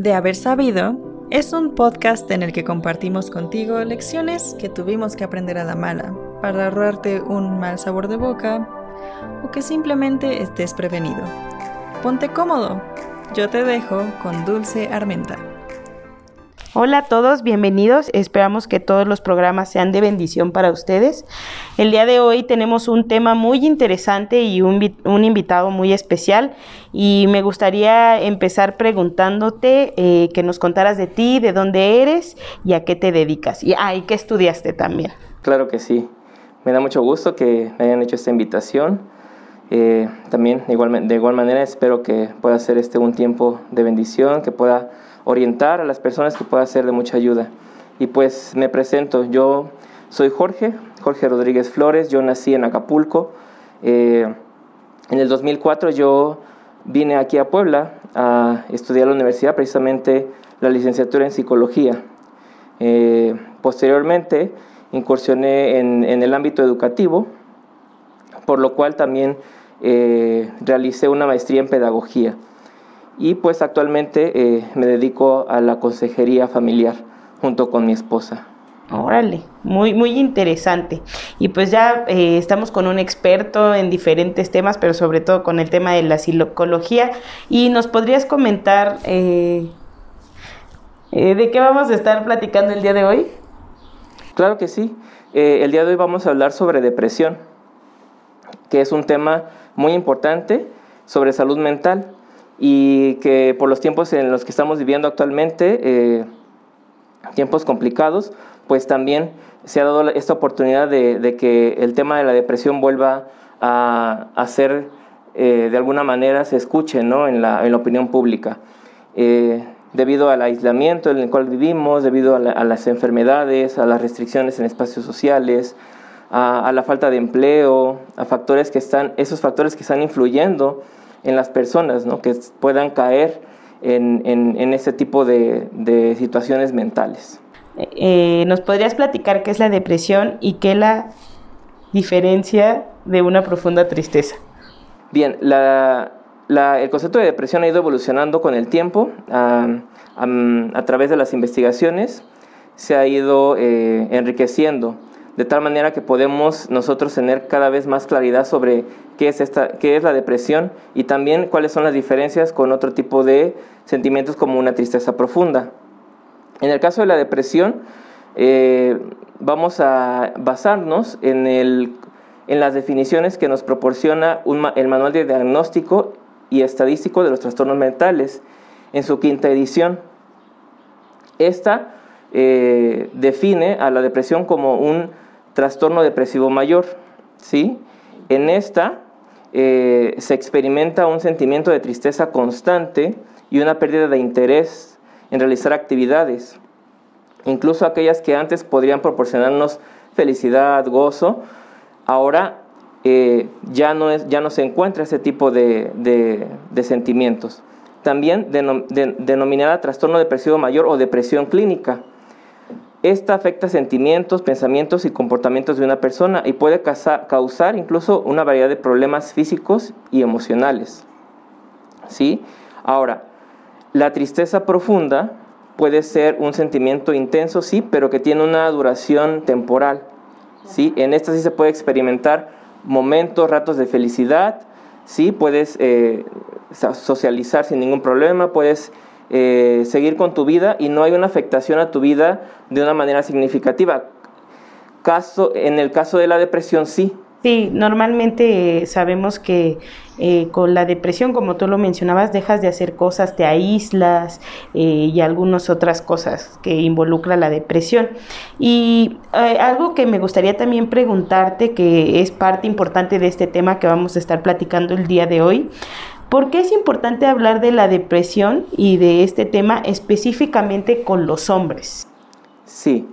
De haber sabido es un podcast en el que compartimos contigo lecciones que tuvimos que aprender a la mala para ahorrarte un mal sabor de boca o que simplemente estés prevenido. Ponte cómodo, yo te dejo con Dulce Armenta. Hola a todos, bienvenidos. Esperamos que todos los programas sean de bendición para ustedes. El día de hoy tenemos un tema muy interesante y un, invitado muy especial y me gustaría empezar preguntándote eh, que nos contaras de ti, de dónde eres y a qué te dedicas. Y, ah, qué estudiaste también. Claro que sí. Me da mucho gusto que me hayan hecho esta invitación. Eh, también igual, de igual manera espero que pueda ser este un tiempo de bendición, que pueda orientar a las personas que pueda ser de mucha ayuda. Y pues me presento, yo soy Jorge, Jorge Rodríguez Flores, yo nací en Acapulco. Eh, en el 2004 yo vine aquí a Puebla a estudiar a la universidad, precisamente la licenciatura en psicología. Eh, posteriormente incursioné en, el ámbito educativo, por lo cual también eh, realicé una maestría en pedagogía y pues actualmente eh, me dedico a la consejería familiar junto con mi esposa. Órale, muy, muy interesante. Y pues ya eh, estamos con un experto en diferentes temas, pero sobre todo con el tema de la psicología. ¿Y nos podrías comentar eh, de qué vamos a estar platicando el día de hoy? Claro que sí. el día de hoy vamos a hablar sobre depresión, que es un tema muy importante sobre salud mental y que por los tiempos en los que estamos viviendo actualmente, eh, tiempos complicados, pues también se ha dado esta oportunidad de, que el tema de la depresión vuelva a, a ser, eh, de alguna manera, se escuche ¿no? en, la, en, la, opinión pública. Eh, debido al aislamiento en el cual vivimos, debido a, las enfermedades, a las restricciones en espacios sociales, a, a, la falta de empleo, a factores que están, esos factores que están influyendo en las personas, ¿no? que puedan caer en, en, ese tipo de, de situaciones mentales. Eh, ¿Nos podrías platicar qué es la depresión y qué la diferencia de una profunda tristeza? Bien, la, la, el concepto de depresión ha ido evolucionando con el tiempo a, a, través de las investigaciones, se ha ido eh, enriqueciendo de tal manera que podemos nosotros tener cada vez más claridad sobre qué es, esta, qué es la depresión y también cuáles son las diferencias con otro tipo de sentimientos como una tristeza profunda. En el caso de la depresión, eh, vamos a basarnos en, el, en, las definiciones que nos proporciona el Manual de Diagnóstico y Estadístico de los Trastornos Mentales en su quinta edición. Esta eh, define a la depresión como un trastorno depresivo mayor. ¿sí? En esta eh, se experimenta un sentimiento de tristeza constante y una pérdida de interés en realizar actividades, incluso aquellas que antes podrían proporcionarnos felicidad, gozo, ahora eh, ya, no es, ya no se encuentra ese tipo de, sentimientos. También denominada trastorno depresivo mayor o depresión clínica. Esta afecta sentimientos, pensamientos y comportamientos de una persona y puede causar incluso una variedad de problemas físicos y emocionales. ¿Sí? Ahora, la tristeza profunda puede ser un sentimiento intenso, sí, pero que tiene una duración temporal. ¿sí? En esta sí se puede experimentar momentos, ratos de felicidad, sí, puedes eh, socializar sin ningún problema, puedes eh, seguir con tu vida y no hay una afectación a tu vida de una manera significativa. Caso, en el caso de la depresión sí. Sí, normalmente sabemos que eh, con la depresión, como tú lo mencionabas, dejas de hacer cosas, te aíslas eh, y algunas otras cosas que involucra la depresión. Y algo que me gustaría también preguntarte, que es parte importante de este tema que vamos a estar platicando el día de hoy, ¿Por qué es importante hablar de la depresión y de este tema específicamente con los hombres? Sí,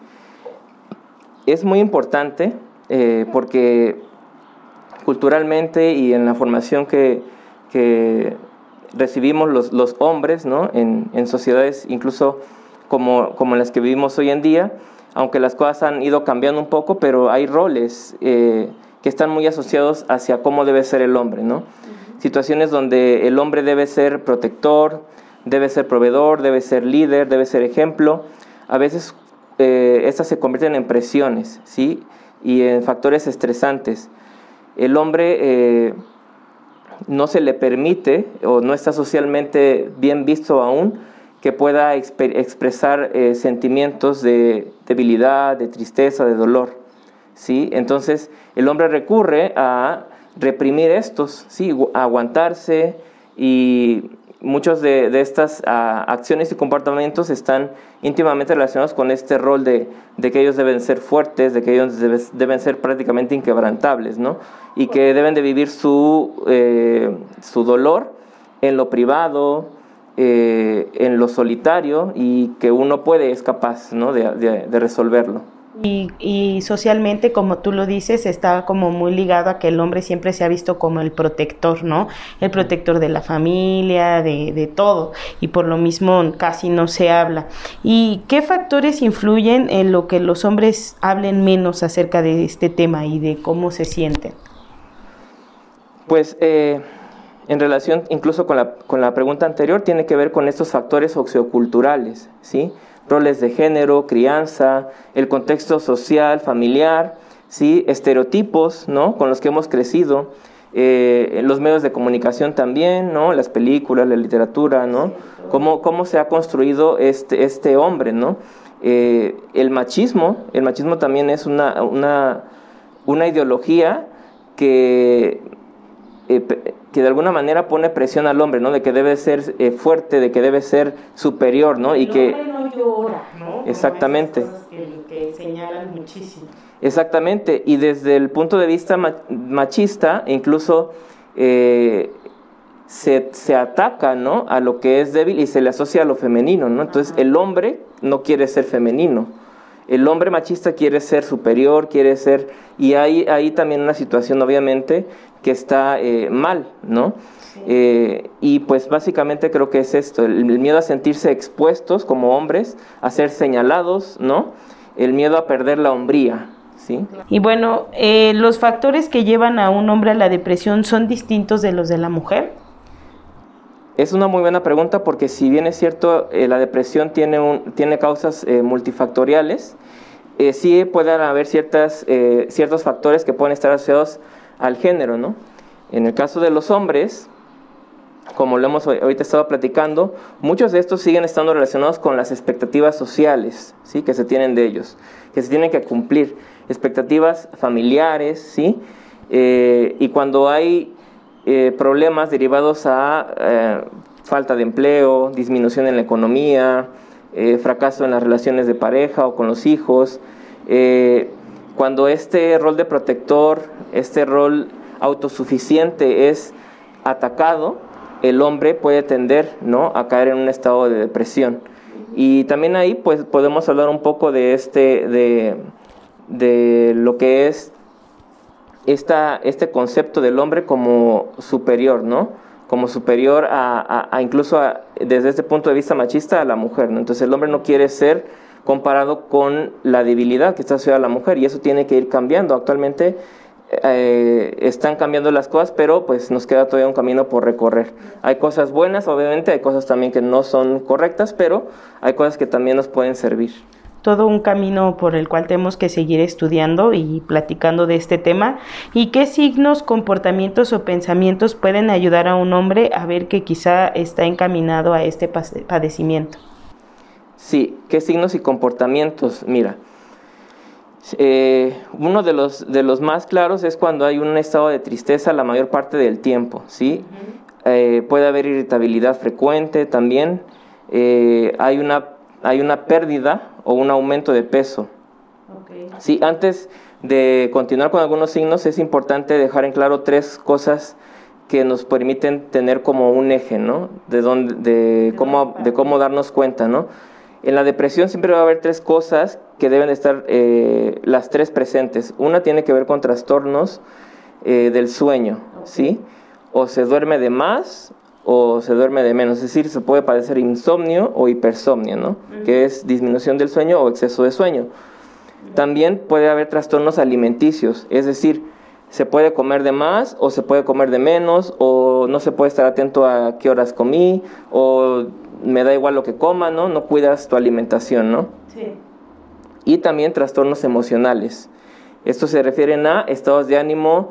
es muy importante eh, porque culturalmente y en la formación que, recibimos los, hombres ¿no? en, sociedades incluso como, como las que vivimos hoy en día, aunque las cosas han ido cambiando un poco, pero hay roles eh, que están muy asociados hacia cómo debe ser el hombre, ¿no? Situaciones donde el hombre debe ser protector, debe ser proveedor, debe ser líder, debe ser ejemplo. A veces eh, estas se convierten en presiones, ¿sí? Y en factores estresantes. El hombre eh, no se le permite o no está socialmente bien visto aún que pueda expresar eh, sentimientos de debilidad, de tristeza, de dolor. ¿sí? Entonces el hombre recurre a reprimir estos, ¿sí? aguantarse y muchos de, estas ah, acciones y comportamientos están íntimamente relacionados con este rol de, que ellos deben ser fuertes, de que ellos deben ser prácticamente inquebrantables, ¿no? Y que deben de vivir su, eh, su dolor en lo privado, eh, en lo solitario y que uno puede, es capaz ¿no? de, resolverlo. Y, socialmente, como tú lo dices, está como muy ligado a que el hombre siempre se ha visto como el protector, ¿no? El protector de la familia, de, de, todo, y por lo mismo casi no se habla. ¿Y qué factores influyen en lo que los hombres hablen menos acerca de este tema y de cómo se sienten? Pues eh, en relación incluso con la, con la pregunta anterior, tiene que ver con estos factores socioculturales, ¿sí? Roles de género, crianza, el contexto social, familiar, ¿sí? estereotipos ¿no? con los que hemos crecido, eh, los medios de comunicación también, ¿no? las películas, la literatura, ¿no? cómo, cómo se ha construido este, este hombre. ¿no? Eh, el machismo, el machismo también es una, una, una ideología que eh, que de alguna manera pone presión al hombre, ¿no? De que debe ser eh, fuerte, de que debe ser superior, ¿no? y que no llora, ¿no? Exactamente. Que, señalan muchísimo. Exactamente. Y desde el punto de vista machista, incluso eh, se, se, ataca, ¿no? A lo que es débil y se le asocia a lo femenino, ¿no? Entonces el hombre no quiere ser femenino. El hombre machista quiere ser superior, quiere ser... Y hay ahí también una situación, obviamente, que está eh, mal, ¿no? Eh, y pues básicamente creo que es esto, el, miedo a sentirse expuestos como hombres, a ser señalados, ¿no? El miedo a perder la hombría, ¿sí? Y bueno, eh, ¿los factores que llevan a un hombre a la depresión son distintos de los de la mujer? Es una muy buena pregunta porque si bien es cierto, la depresión tiene, un, tiene causas multifactoriales, sí pueden haber ciertas, ciertos factores que pueden estar asociados al género, ¿no? En el caso de los hombres, como lo hemos ahorita estado platicando, muchos de estos siguen estando relacionados con las expectativas sociales, ¿sí? Que se tienen de ellos, que se tienen que cumplir, expectativas familiares, ¿sí? Eh, y cuando hay eh, problemas derivados a eh, falta de empleo, disminución en la economía, fracaso en las relaciones de pareja o con los hijos, cuando este rol de protector, este rol autosuficiente es atacado, el hombre puede tender ¿no? a caer en un estado de depresión. Y también ahí pues, podemos hablar un poco de, este, de, de lo que es esta, este concepto del hombre como superior, ¿no? Como superior a, a, incluso desde este punto de vista machista a la mujer, ¿no? Entonces el hombre no quiere ser comparado con la debilidad que está asociada a la mujer y eso tiene que ir cambiando. Actualmente eh, están cambiando las cosas, pero pues nos queda todavía un camino por recorrer. Hay cosas buenas, obviamente, hay cosas también que no son correctas, pero hay cosas que también nos pueden servir. Todo un camino por el cual tenemos que seguir estudiando y platicando de este tema. ¿Y qué signos, comportamientos o pensamientos pueden ayudar a un hombre a ver que quizá está encaminado a este padecimiento? Sí, ¿qué signos y comportamientos? Mira, eh, uno de los, de los más claros es cuando hay un estado de tristeza la mayor parte del tiempo, ¿sí? Eh, puede haber irritabilidad frecuente también, eh, hay, una, hay una pérdida o un aumento de peso. Sí, antes de continuar con algunos signos es importante dejar en claro tres cosas que nos permiten tener como un eje, ¿no? De, dónde, de, cómo, de cómo darnos cuenta, ¿no? En la depresión siempre va a haber tres cosas que deben estar eh, las tres presentes. Una tiene que ver con trastornos eh, del sueño, ¿sí? O se duerme de más o se duerme de menos. Es decir, se puede padecer insomnio o hipersomnio, ¿no? Que es disminución del sueño o exceso de sueño. También puede haber trastornos alimenticios, es decir, se puede comer de más o se puede comer de menos o no se puede estar atento a qué horas comí o me da igual lo que coma, ¿no? No cuidas tu alimentación, ¿no? Sí. Y también trastornos emocionales. Estos se refieren a estados de ánimo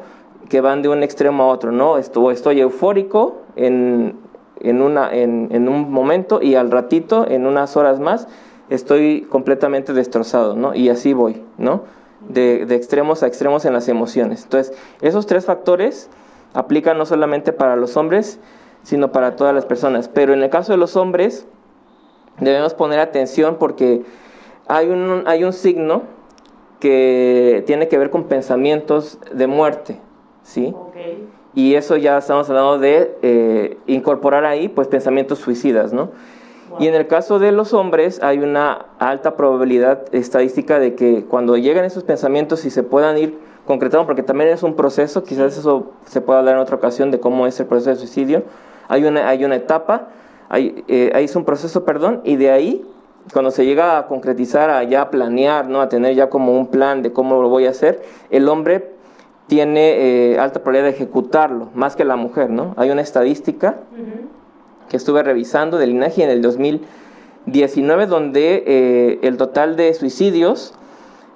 que van de un extremo a otro, ¿no? Estoy, estoy eufórico en, en, una, en, en un momento y al ratito, en unas horas más, estoy completamente destrozado, ¿no? Y así voy, ¿no? De, de, extremos a extremos en las emociones. Entonces, esos tres factores aplican no solamente para los hombres, sino para todas las personas. Pero en el caso de los hombres, debemos poner atención porque hay un, hay un signo que tiene que ver con pensamientos de muerte, ¿sí? Y eso ya estamos hablando de eh, incorporar ahí, pues, pensamientos suicidas, ¿no? Y en el caso de los hombres hay una alta probabilidad estadística de que cuando llegan esos pensamientos y se puedan ir concretando, porque también es un proceso, quizás eso se pueda hablar en otra ocasión de cómo es el proceso de suicidio, hay una, hay una etapa, hay, eh, es un proceso, perdón, y de ahí, cuando se llega a concretizar, a ya planear, ¿no? a tener ya como un plan de cómo lo voy a hacer, el hombre tiene eh, alta probabilidad de ejecutarlo, más que la mujer, ¿no? Hay una estadística que estuve revisando del INAGI en el 2019, donde eh, el total de suicidios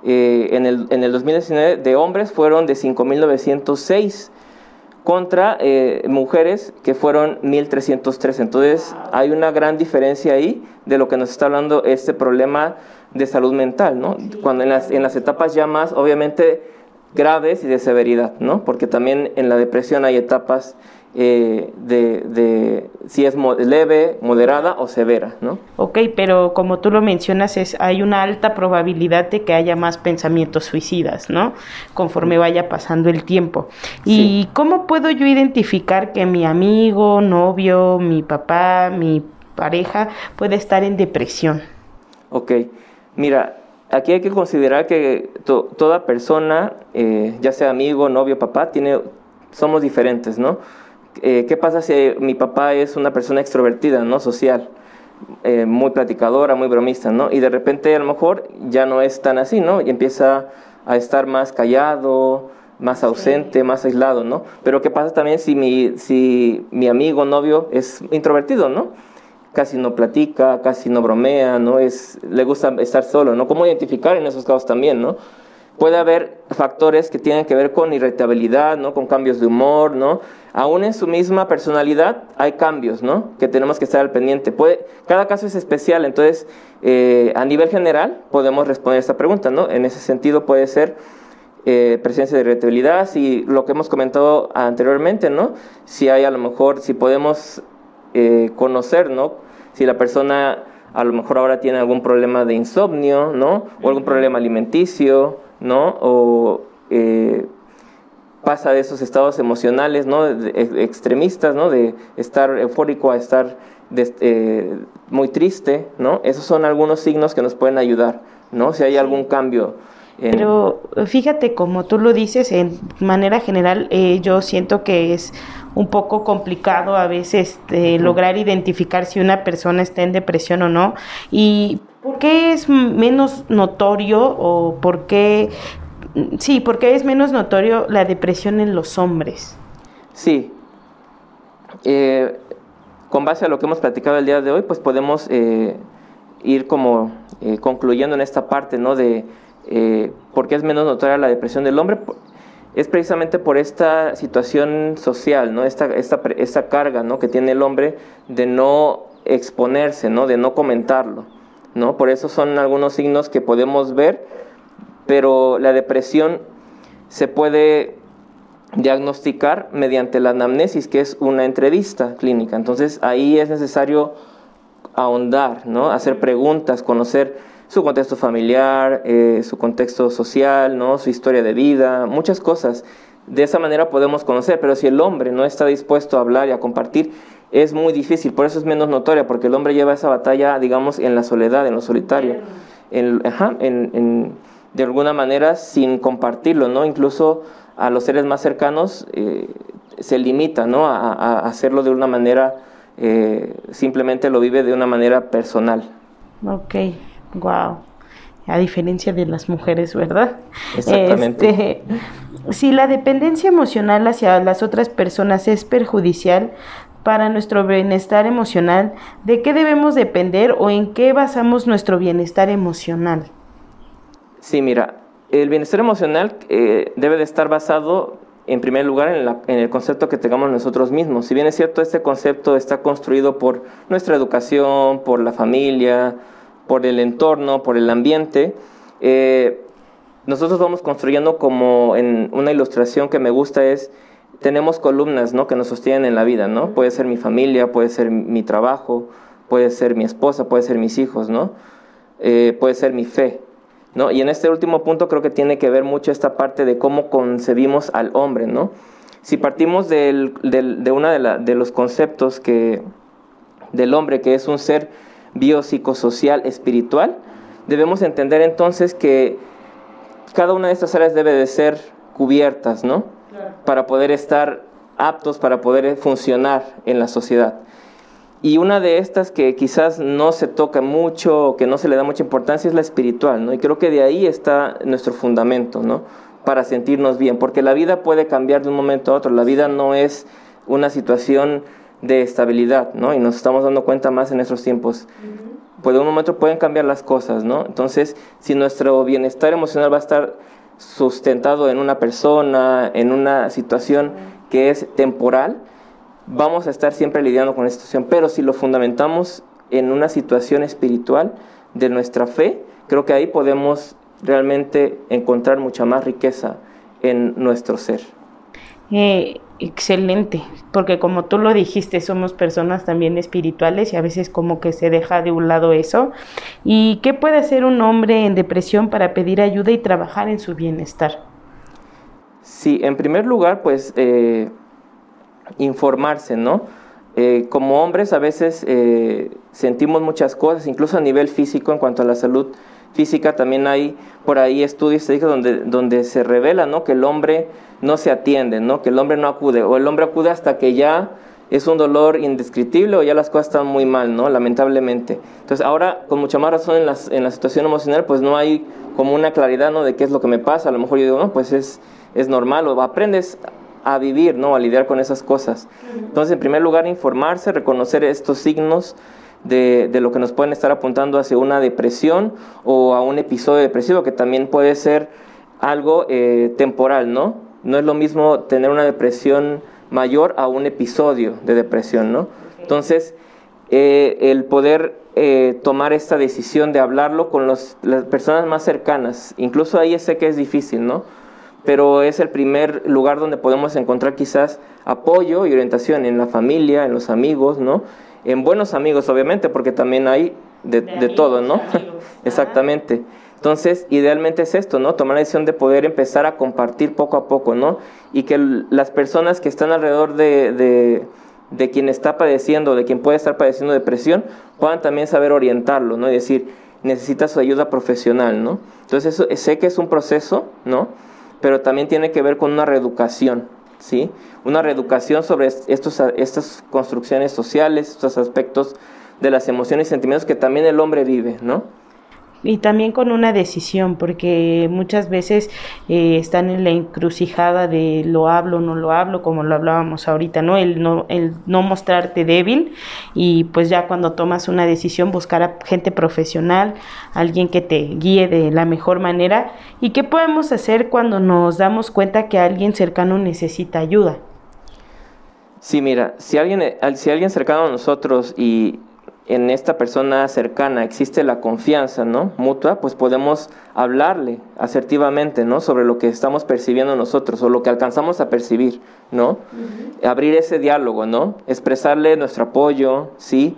eh, en, el, en el 2019 de hombres fueron de 5.906 contra eh, mujeres que fueron 1.303. Entonces hay una gran diferencia ahí de lo que nos está hablando este problema de salud mental, ¿no? Cuando en las, en las etapas ya más, obviamente, graves y de severidad, ¿no? Porque también en la depresión hay etapas eh, de, de, si es leve, moderada o severa, ¿no? Ok, pero como tú lo mencionas, es, hay una alta probabilidad de que haya más pensamientos suicidas, ¿no? Conforme vaya pasando el tiempo. ¿Y cómo puedo yo identificar que mi amigo, novio, mi papá, mi pareja puede estar en depresión? Ok, mira, aquí hay que considerar que toda persona, eh, ya sea amigo, novio, papá, tiene, somos diferentes, ¿no? Eh, ¿qué pasa si mi papá es una persona extrovertida, ¿no? Social, eh, muy platicadora, muy bromista, ¿no? Y de repente a lo mejor ya no es tan así, ¿no? Y empieza a estar más callado, más ausente, más aislado, ¿no? Pero ¿qué pasa también si mi, si mi amigo, novio es introvertido, ¿no? Casi no platica, casi no bromea, ¿no? Es, le gusta estar solo, ¿no? ¿Cómo identificar en esos casos también, ¿no? Puede haber factores que tienen que ver con irritabilidad, ¿no? Con cambios de humor, ¿no? Aún en su misma personalidad hay cambios, ¿no? Que tenemos que estar al pendiente. Cada caso es especial, entonces eh, a nivel general podemos responder esta pregunta, ¿no? En ese sentido puede ser eh, presencia de irritabilidad, si lo que hemos comentado anteriormente, ¿no? Si hay a lo mejor, si podemos eh, conocer, ¿no? Si la persona a lo mejor ahora tiene algún problema de insomnio, ¿no? O algún problema alimenticio, ¿no? O eh, pasa de esos estados emocionales, ¿no? extremistas, ¿no? De estar eufórico a estar eh, muy triste, ¿no? Esos son algunos signos que nos pueden ayudar, ¿no? Si hay algún cambio. Pero fíjate, como tú lo dices, en manera general, eh, yo siento que es un poco complicado a veces lograr identificar si una persona está en depresión o no. Y ¿Por qué es menos notorio o por qué, sí, por qué es menos notorio la depresión en los hombres? Sí. Eh, con base a lo que hemos platicado el día de hoy, pues podemos eh, ir como eh, concluyendo en esta parte, ¿no? De por qué es menos notoria la depresión del hombre. Es precisamente por esta situación social, ¿no? Esta, esta, esta carga. Que tiene el hombre de no exponerse, ¿no? De no comentarlo. ¿no? Por eso son algunos signos que podemos ver, pero la depresión se puede diagnosticar mediante la anamnesis, que es una entrevista clínica. Entonces ahí es necesario ahondar, ¿no? hacer preguntas, conocer su contexto familiar, eh, su contexto social, ¿no? su historia de vida, muchas cosas. De esa manera podemos conocer, pero si el hombre no está dispuesto a hablar y a compartir, es muy difícil, por eso es menos notoria, porque el hombre lleva esa batalla, digamos, en la soledad, en lo solitario, en, ajá, en, de alguna manera sin compartirlo, ¿no? Incluso a los seres más cercanos eh, se limita, ¿no? A, hacerlo de una manera, eh, simplemente lo vive de una manera personal. Ok, wow. a diferencia de las mujeres, ¿verdad? Exactamente. Este, si la dependencia emocional hacia las otras personas es perjudicial para nuestro bienestar emocional, ¿de qué debemos depender o en qué basamos nuestro bienestar emocional? Sí, mira, el bienestar emocional eh, debe de estar basado en primer lugar en, el concepto que tengamos nosotros mismos. Si bien es cierto, este concepto está construido por nuestra educación, por la familia, por el entorno, por el ambiente, eh, nosotros vamos construyendo como en una ilustración que me gusta es, tenemos columnas ¿no? que nos sostienen en la vida, ¿no? Puede ser mi familia, puede ser mi trabajo, puede ser mi esposa, puede ser mis hijos, ¿no? Eh, puede ser mi fe. ¿no? Y en este último punto creo que tiene que ver mucho esta parte de cómo concebimos al hombre, ¿no? Si partimos del, de uno de, de, los conceptos que, del hombre, que es un ser biopsicosocial espiritual, debemos entender entonces que cada una de estas áreas debe de ser cubiertas, ¿no? Para poder estar aptos, para poder funcionar en la sociedad. Y una de estas que quizás no se toca mucho, que no se le da mucha importancia, es la espiritual, ¿no? Y creo que de ahí está nuestro fundamento, ¿no? Para sentirnos bien, porque la vida puede cambiar de un momento a otro, la vida no es una situación de estabilidad, ¿no? Y nos estamos dando cuenta más en estos tiempos. Pues de un momento pueden cambiar las cosas, ¿no? Entonces, si nuestro bienestar emocional va a estar sustentado en una persona, en una situación que es temporal, vamos a estar siempre lidiando con esta situación, pero si lo fundamentamos en una situación espiritual de nuestra fe, creo que ahí podemos realmente encontrar mucha más riqueza en nuestro ser. Eh, excelente, porque como tú lo dijiste, somos personas también espirituales y a veces como que se deja de un lado eso. ¿Y qué puede hacer un hombre en depresión para pedir ayuda y trabajar en su bienestar? Sí, en primer lugar, pues eh, informarse, ¿no? Eh, como hombres a veces eh, sentimos muchas cosas, incluso a nivel físico, en cuanto a la salud física, también hay por ahí estudios donde, donde se revela ¿no? que el hombre no se atiende, ¿no? que el hombre no acude, o el hombre acude hasta que ya es un dolor indescriptible o ya las cosas están muy mal, ¿no? lamentablemente. Entonces ahora, con mucha más razón en, las, en la situación emocional, pues no hay como una claridad ¿no? de qué es lo que me pasa. A lo mejor yo digo, no, pues es, es normal, o aprendes a vivir, ¿no? A lidiar con esas cosas. Entonces, en primer lugar, informarse, reconocer estos signos de, lo que nos pueden estar apuntando hacia una depresión o a un episodio depresivo, que también puede ser algo eh, temporal, ¿no? No es lo mismo tener una depresión mayor a un episodio de depresión, ¿no? Entonces, eh, el poder eh, tomar esta decisión de hablarlo con las personas más cercanas, incluso ahí sé que es difícil, ¿no? pero es el primer lugar donde podemos encontrar quizás apoyo y orientación en la familia, en los amigos, ¿no? En buenos amigos, obviamente, porque también hay de, todo, ¿no? Exactamente. Entonces, idealmente es esto, ¿no? Tomar la decisión de poder empezar a compartir poco a poco, ¿no? Y que las personas que están alrededor de, de, quien está padeciendo, de quien puede estar padeciendo depresión, puedan también saber orientarlo, ¿no? Y decir, necesita su ayuda profesional, ¿no? Entonces, eso, sé que es un proceso, ¿no? pero también tiene que ver con una reeducación, ¿sí? Una reeducación sobre estos, estas construcciones sociales, estos aspectos de las emociones y sentimientos que también el hombre vive, ¿no? Y también con una decisión, porque muchas veces eh, están en la encrucijada de lo hablo, no lo hablo, como lo hablábamos ahorita, ¿no? El, ¿no? el no mostrarte débil y pues ya cuando tomas una decisión buscar a gente profesional, alguien que te guíe de la mejor manera. ¿Y qué podemos hacer cuando nos damos cuenta que alguien cercano necesita ayuda? Sí, mira, si alguien, si alguien cercano a nosotros y en esta persona cercana existe la confianza, ¿no? Mutua, pues podemos hablarle asertivamente, ¿no? Sobre lo que estamos percibiendo nosotros o lo que alcanzamos a percibir, ¿no? Abrir ese diálogo, ¿no? Expresarle nuestro apoyo, ¿sí?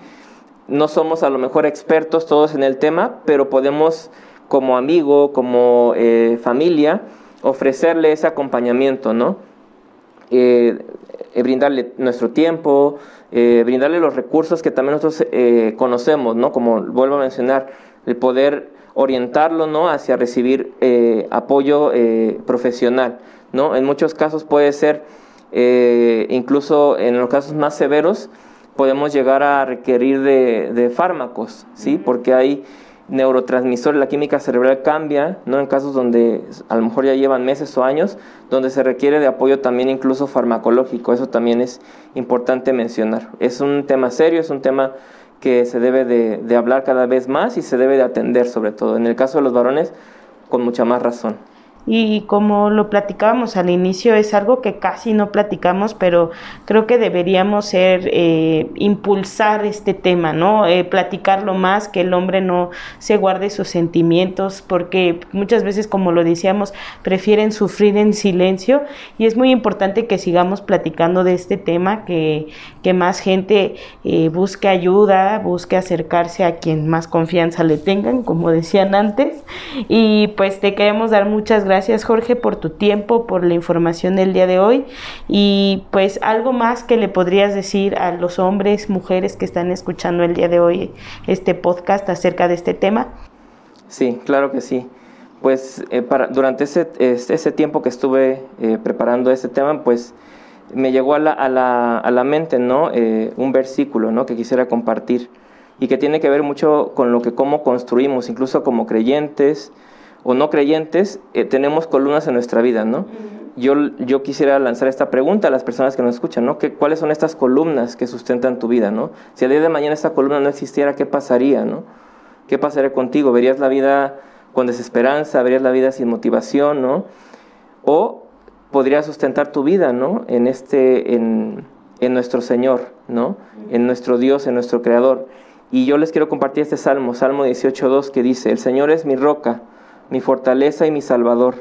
No somos a lo mejor expertos todos en el tema, pero podemos como amigo, como eh, familia, ofrecerle ese acompañamiento, ¿no? Eh, eh, brindarle nuestro tiempo, eh, brindarle los recursos que también nosotros eh, conocemos, ¿no? Como vuelvo a mencionar, el poder orientarlo, ¿no? Hacia recibir eh, apoyo profesional, ¿no? En muchos casos puede ser, incluso en los casos más severos, podemos llegar a requerir de, de fármacos, ¿sí? Porque hay neurotransmisores, la química cerebral cambia, ¿no? En casos donde a lo mejor ya llevan meses o años, donde se requiere de apoyo también incluso farmacológico, eso también es importante mencionar. Es un tema serio, es un tema que se debe de, de hablar cada vez más y se debe de atender sobre todo. En el caso de los varones, con mucha más razón. Y como lo platicábamos al inicio, es algo que casi no platicamos, pero creo que deberíamos ser, eh, impulsar este tema, ¿no? Eh, platicarlo más, que el hombre no se guarde sus sentimientos, porque muchas veces, como lo decíamos, prefieren sufrir en silencio y es muy importante que sigamos platicando de este tema, que, que más gente eh, busque ayuda, busque acercarse a quien más confianza le tengan, como decían antes. Y pues te queremos dar muchas gracias Gracias Jorge por tu tiempo, por la información del día de hoy y pues algo más que le podrías decir a los hombres, mujeres que están escuchando el día de hoy este podcast acerca de este tema. Sí, claro que sí. Pues eh, para, durante ese, ese, tiempo que estuve eh, preparando este tema, pues me llegó a la, a la, a la mente ¿no? Eh, un versículo ¿no? que quisiera compartir y que tiene que ver mucho con lo que cómo construimos, incluso como creyentes, o no creyentes, eh, tenemos columnas en nuestra vida, ¿no? Yo, yo quisiera lanzar esta pregunta a las personas que nos escuchan, ¿no? ¿Qué, ¿Cuáles son estas columnas que sustentan tu vida, ¿no? Si el día de mañana esta columna no existiera, ¿qué pasaría, ¿no? ¿Qué pasaría contigo? ¿Verías la vida con desesperanza? ¿Verías la vida sin motivación, ¿no? O podrías sustentar tu vida, ¿no? En, este, en, en nuestro Señor, ¿no? En nuestro Dios, en nuestro Creador. Y yo les quiero compartir este salmo, Salmo 18.2, que dice, el Señor es mi roca mi fortaleza y mi salvador.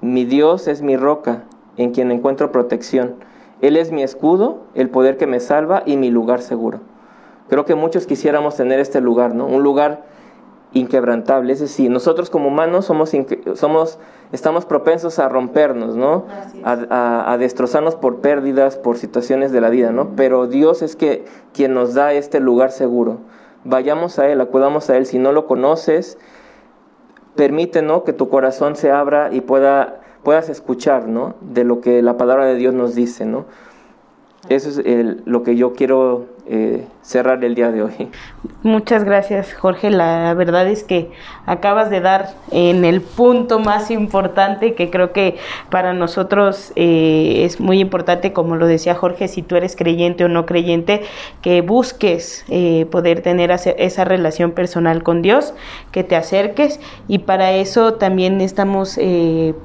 Mi Dios es mi roca, en quien encuentro protección. Él es mi escudo, el poder que me salva y mi lugar seguro. Creo que muchos quisiéramos tener este lugar, ¿no? Un lugar inquebrantable. Es decir, nosotros como humanos somos, somos estamos propensos a rompernos, ¿no? A, a, destrozarnos por pérdidas, por situaciones de la vida, ¿no? Pero Dios es que quien nos da este lugar seguro. Vayamos a Él, acudamos a Él. Si no lo conoces, permite ¿no? que tu corazón se abra y pueda, puedas escuchar ¿no? de lo que la palabra de Dios nos dice. ¿no? Eso es lo que yo quiero eh, cerrar el día de hoy. Muchas gracias, Jorge. La verdad es que acabas de dar en el punto más importante que creo que para nosotros eh, es muy importante, como lo decía Jorge, si tú eres creyente o no creyente, que busques eh, poder tener esa relación personal con Dios, que te acerques y para eso también estamos,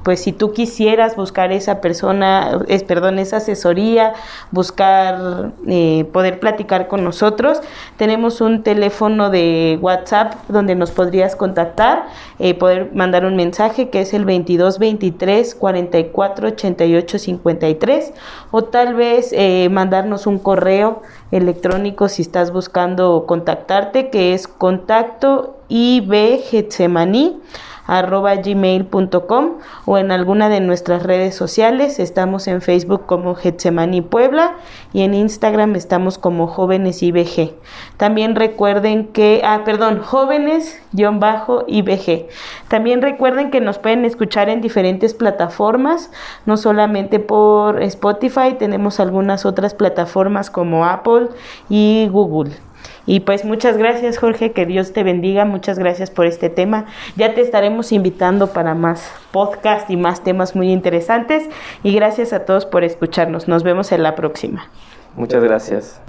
pues si tú quisieras buscar esa persona, es, perdón, esa asesoría, buscar poder platicar con nosotros. Tenemos un teléfono de WhatsApp donde nos podrías contactar, eh, poder mandar un mensaje que es el 22 23 44 88 53 o tal vez eh, mandarnos un correo electrónico si estás buscando contactarte que es contacto ibgetsemaní o en alguna de nuestras redes sociales. Estamos en Facebook como Getsemani Puebla y en Instagram estamos como Jóvenes IBG. También recuerden que, ah, perdón, jóvenes-IBG. También recuerden que nos pueden escuchar en diferentes plataformas, no solamente por Spotify, tenemos algunas otras plataformas como Apple y Google. Y pues muchas gracias Jorge, que Dios te bendiga, muchas gracias por este tema. Ya te estaremos invitando para más podcast y más temas muy interesantes y gracias a todos por escucharnos. Nos vemos en la próxima. Muchas gracias.